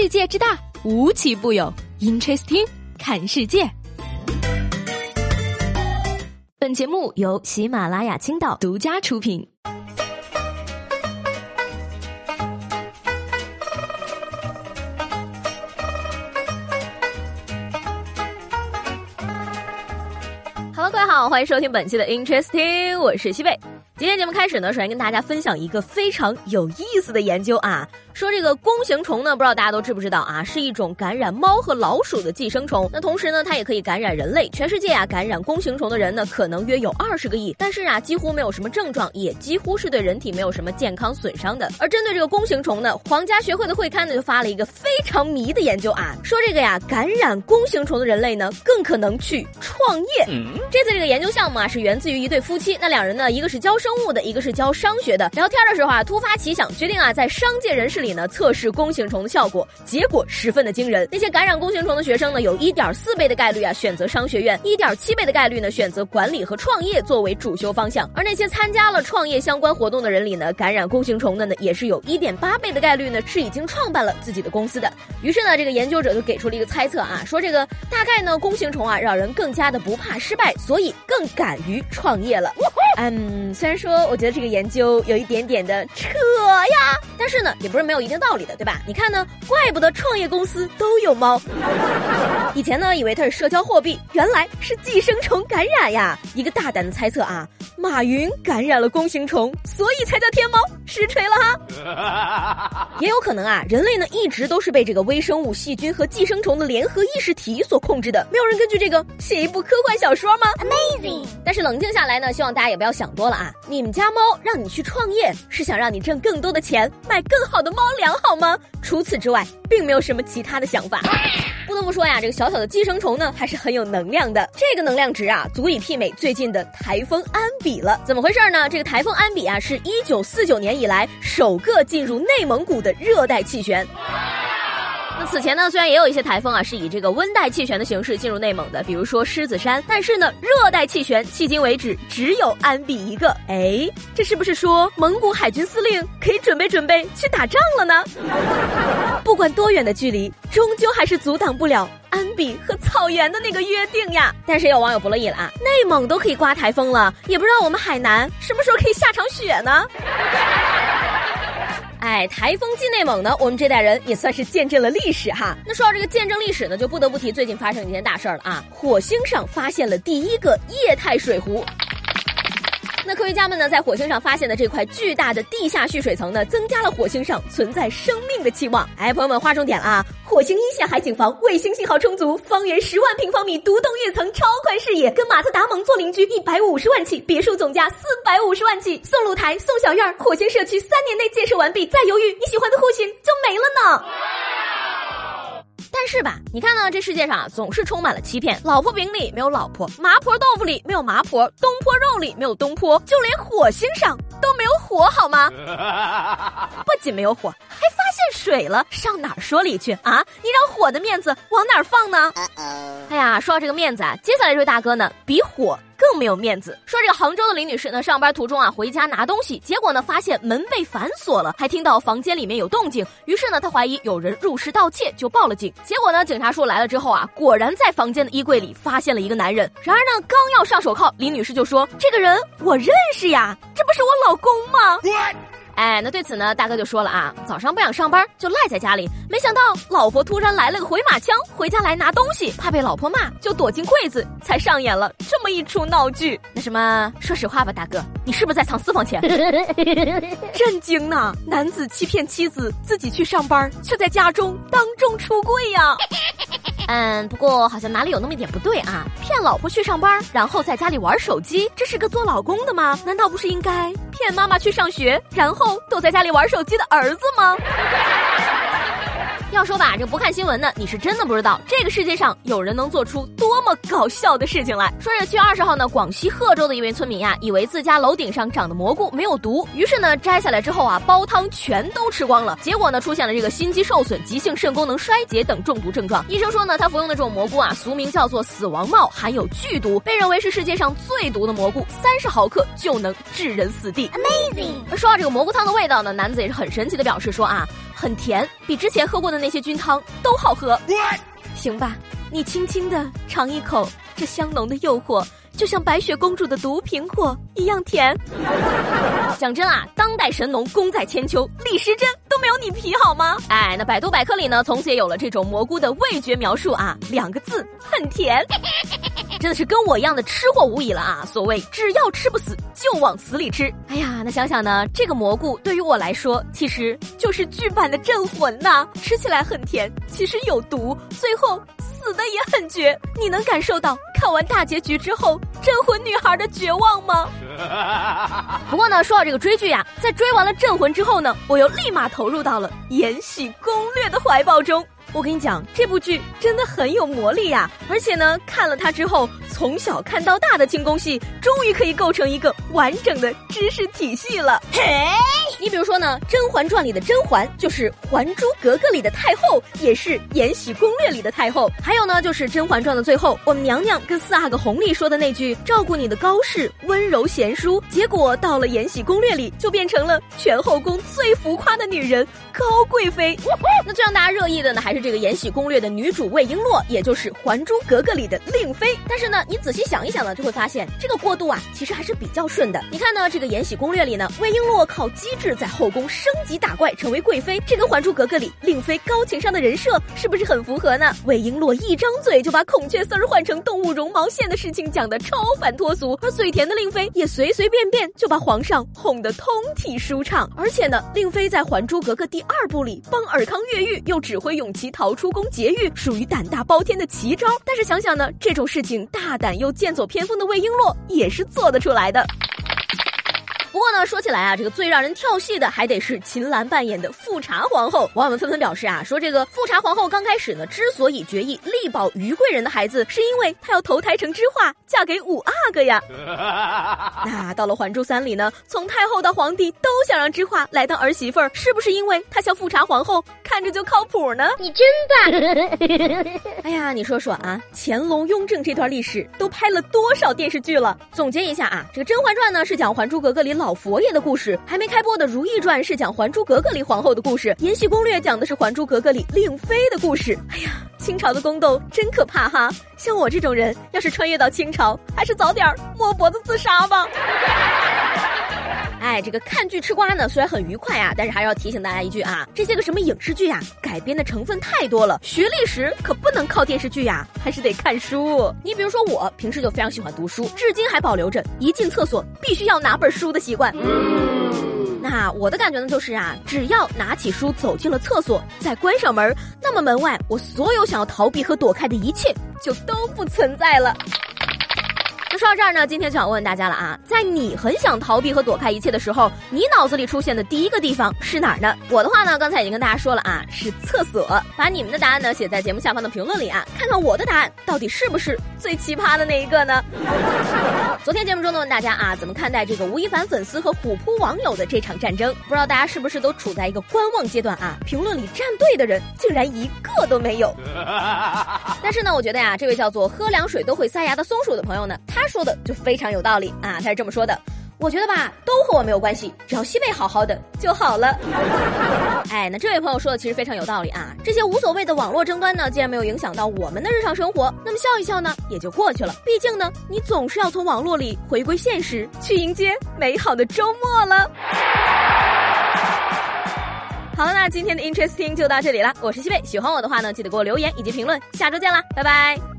世界之大，无奇不有。Interesting，看世界。本节目由喜马拉雅青岛独家出品。Hello，各位好，欢迎收听本期的 Interesting，我是西贝。今天节目开始呢，首先跟大家分享一个非常有意思的研究啊。说这个弓形虫呢，不知道大家都知不知道啊，是一种感染猫和老鼠的寄生虫。那同时呢，它也可以感染人类。全世界啊，感染弓形虫的人呢，可能约有二十个亿。但是啊，几乎没有什么症状，也几乎是对人体没有什么健康损伤的。而针对这个弓形虫呢，皇家学会的会刊呢就发了一个非常迷的研究啊，说这个呀，感染弓形虫的人类呢，更可能去创业。这次这个研究项目啊，是源自于一对夫妻。那两人呢，一个是教生物的，一个是教商学的。聊天的时候啊，突发奇想，决定啊，在商界人士里。呢测试弓形虫的效果，结果十分的惊人。那些感染弓形虫的学生呢，有一点四倍的概率啊选择商学院，一点七倍的概率呢选择管理和创业作为主修方向。而那些参加了创业相关活动的人里呢，感染弓形虫的呢，也是有一点八倍的概率呢是已经创办了自己的公司的。于是呢，这个研究者就给出了一个猜测啊，说这个大概呢弓形虫啊让人更加的不怕失败，所以更敢于创业了。嗯，虽然说我觉得这个研究有一点点的扯呀，但是呢也不是没。有一定道理的，对吧？你看呢，怪不得创业公司都有猫。以前呢，以为它是社交货币，原来是寄生虫感染呀。一个大胆的猜测啊，马云感染了弓形虫，所以才叫天猫。实锤了哈。也有可能啊，人类呢一直都是被这个微生物、细菌和寄生虫的联合意识体所控制的。没有人根据这个写一部科幻小说吗？Amazing。但是冷静下来呢，希望大家也不要想多了啊。你们家猫让你去创业，是想让你挣更多的钱，买更好的猫。粮好吗？除此之外，并没有什么其他的想法。不得不说呀，这个小小的寄生虫呢，还是很有能量的。这个能量值啊，足以媲美最近的台风安比了。怎么回事呢？这个台风安比啊，是一九四九年以来首个进入内蒙古的热带气旋。那此前呢，虽然也有一些台风啊，是以这个温带气旋的形式进入内蒙的，比如说狮子山，但是呢，热带气旋迄今为止只有安比一个。哎，这是不是说蒙古海军司令可以准备准备去打仗了呢？不管多远的距离，终究还是阻挡不了安比和草原的那个约定呀。但是有网友不乐意了啊，内蒙都可以刮台风了，也不知道我们海南什么时候可以下场雪呢？哎，台风进内蒙呢，我们这代人也算是见证了历史哈。那说到这个见证历史呢，就不得不提最近发生一件大事儿了啊！火星上发现了第一个液态水湖。那科学家们呢，在火星上发现的这块巨大的地下蓄水层呢，增加了火星上存在生命的期望。哎，朋友们，划重点了啊！火星一线海景房，卫星信号充足，方圆十万平方米，独栋跃层，超宽视野，跟马特达蒙做邻居，一百五十万起，别墅总价四百五十万起，送露台，送小院儿，火星社区三年内建设完毕，再犹豫，你喜欢的户型就没了呢。但是吧，你看呢？这世界上啊，总是充满了欺骗。老婆饼里没有老婆，麻婆豆腐里没有麻婆，东坡肉里没有东坡，就连火星上都没有火，好吗？不仅没有火，还发现水了，上哪儿说理去啊？你让火的面子往哪儿放呢？哎呀，说到这个面子啊，接下来这位大哥呢，比火。更没有面子。说这个杭州的李女士呢，上班途中啊，回家拿东西，结果呢，发现门被反锁了，还听到房间里面有动静，于是呢，她怀疑有人入室盗窃，就报了警。结果呢，警察叔来了之后啊，果然在房间的衣柜里发现了一个男人。然而呢，刚要上手铐，李女士就说：“这个人我认识呀，这不是我老公吗？”哎，那对此呢，大哥就说了啊，早上不想上班就赖在家里，没想到老婆突然来了个回马枪，回家来拿东西，怕被老婆骂，就躲进柜子，才上演了这么一出闹剧。那什么，说实话吧，大哥，你是不是在藏私房钱？震惊呐！男子欺骗妻子，自己去上班，却在家中当众出柜呀。嗯，不过好像哪里有那么一点不对啊！骗老婆去上班，然后在家里玩手机，这是个做老公的吗？难道不是应该骗妈妈去上学，然后躲在家里玩手机的儿子吗？要说吧，这不看新闻呢，你是真的不知道这个世界上有人能做出多么搞笑的事情来。说是七月二十号呢，广西贺州的一位村民呀，以为自家楼顶上长的蘑菇没有毒，于是呢摘下来之后啊，煲汤全都吃光了。结果呢，出现了这个心肌受损、急性肾功能衰竭等中毒症状。医生说呢，他服用的这种蘑菇啊，俗名叫做死亡帽，含有剧毒，被认为是世界上最毒的蘑菇，三十毫克就能致人死地。Amazing。说到这个蘑菇汤的味道呢，男子也是很神奇的表示说啊。很甜，比之前喝过的那些菌汤都好喝。行吧，你轻轻的尝一口，这香浓的诱惑。就像白雪公主的毒苹果一样甜。讲真啊，当代神农功在千秋，李时珍都没有你皮好吗？哎，那百度百科里呢，从此也有了这种蘑菇的味觉描述啊，两个字，很甜。真的是跟我一样的吃货无疑了啊！所谓只要吃不死，就往死里吃。哎呀，那想想呢，这个蘑菇对于我来说，其实就是剧版的镇魂呐。吃起来很甜，其实有毒，最后。死的也很绝，你能感受到看完大结局之后镇魂女孩的绝望吗？不过呢，说到这个追剧呀，在追完了镇魂之后呢，我又立马投入到了《延禧攻略》的怀抱中。我跟你讲，这部剧真的很有魔力呀！而且呢，看了它之后，从小看到大的清宫戏，终于可以构成一个完整的知识体系了。嘿。你比如说呢，《甄嬛传》里的甄嬛就是《还珠格格》里的太后，也是《延禧攻略》里的太后。还有呢，就是《甄嬛传》的最后，我们娘娘跟四阿哥弘历说的那句“照顾你的高氏温柔贤淑”，结果到了《延禧攻略》里就变成了全后宫最浮夸的女人高贵妃。那最让大家热议的呢，还是这个《延禧攻略》的女主魏璎珞，也就是《还珠格格》里的令妃。但是呢，你仔细想一想呢，就会发现这个过渡啊，其实还是比较顺的。你看呢，这个《延禧攻略》里呢，魏璎珞靠机智。在后宫升级打怪，成为贵妃，这跟《还珠格格》里令妃高情商的人设是不是很符合呢？魏璎珞一张嘴就把孔雀丝儿换成动物绒毛线的事情讲得超凡脱俗，而嘴甜的令妃也随随便便就把皇上哄得通体舒畅。而且呢，令妃在《还珠格格》第二部里帮尔康越狱，又指挥永琪逃出宫劫狱，属于胆大包天的奇招。但是想想呢，这种事情大胆又剑走偏锋的魏璎珞也是做得出来的。不过呢，说起来啊，这个最让人跳戏的还得是秦岚扮演的富察皇后。网友们纷纷表示啊，说这个富察皇后刚开始呢，之所以决意力保于贵人的孩子，是因为她要投胎成知画，嫁给五阿哥呀。那到了《还珠三》里呢，从太后到皇帝都想让知画来当儿媳妇儿，是不是因为她像富察皇后，看着就靠谱呢？你真棒！哎呀，你说说啊，乾隆、雍正这段历史都拍了多少电视剧了？总结一下啊，这个《甄嬛传》呢是讲《还珠格格》里老。佛爷的故事还没开播的《如懿传》是讲《还珠格格》里皇后的故事，《延禧攻略》讲的是《还珠格格》里令妃的故事。哎呀，清朝的宫斗真可怕哈！像我这种人，要是穿越到清朝，还是早点摸脖子自杀吧。哎，这个看剧吃瓜呢，虽然很愉快啊，但是还是要提醒大家一句啊，这些个什么影视剧啊，改编的成分太多了，学历史可不能靠电视剧呀，还是得看书。你比如说我平时就非常喜欢读书，至今还保留着一进厕所必须要拿本书的习惯。那我的感觉呢，就是啊，只要拿起书走进了厕所，再关上门，那么门外我所有想要逃避和躲开的一切就都不存在了。那说到这儿呢，今天就想问问大家了啊，在你很想逃避和躲开一切的时候，你脑子里出现的第一个地方是哪儿呢？我的话呢，刚才已经跟大家说了啊，是厕所。把你们的答案呢写在节目下方的评论里啊，看看我的答案到底是不是最奇葩的那一个呢？昨天节目中呢问大家啊，怎么看待这个吴亦凡粉丝和虎扑网友的这场战争？不知道大家是不是都处在一个观望阶段啊？评论里站队的人竟然一个都没有。但是呢，我觉得呀，这位叫做喝凉水都会塞牙的松鼠的朋友呢。他他说的就非常有道理啊，他是这么说的，我觉得吧，都和我没有关系，只要西贝好好的就好了。哎，那这位朋友说的其实非常有道理啊，这些无所谓的网络争端呢，既然没有影响到我们的日常生活，那么笑一笑呢也就过去了。毕竟呢，你总是要从网络里回归现实，去迎接美好的周末了。好了，那今天的 Interesting 就到这里了，我是西贝，喜欢我的话呢，记得给我留言以及评论，下周见啦，拜拜。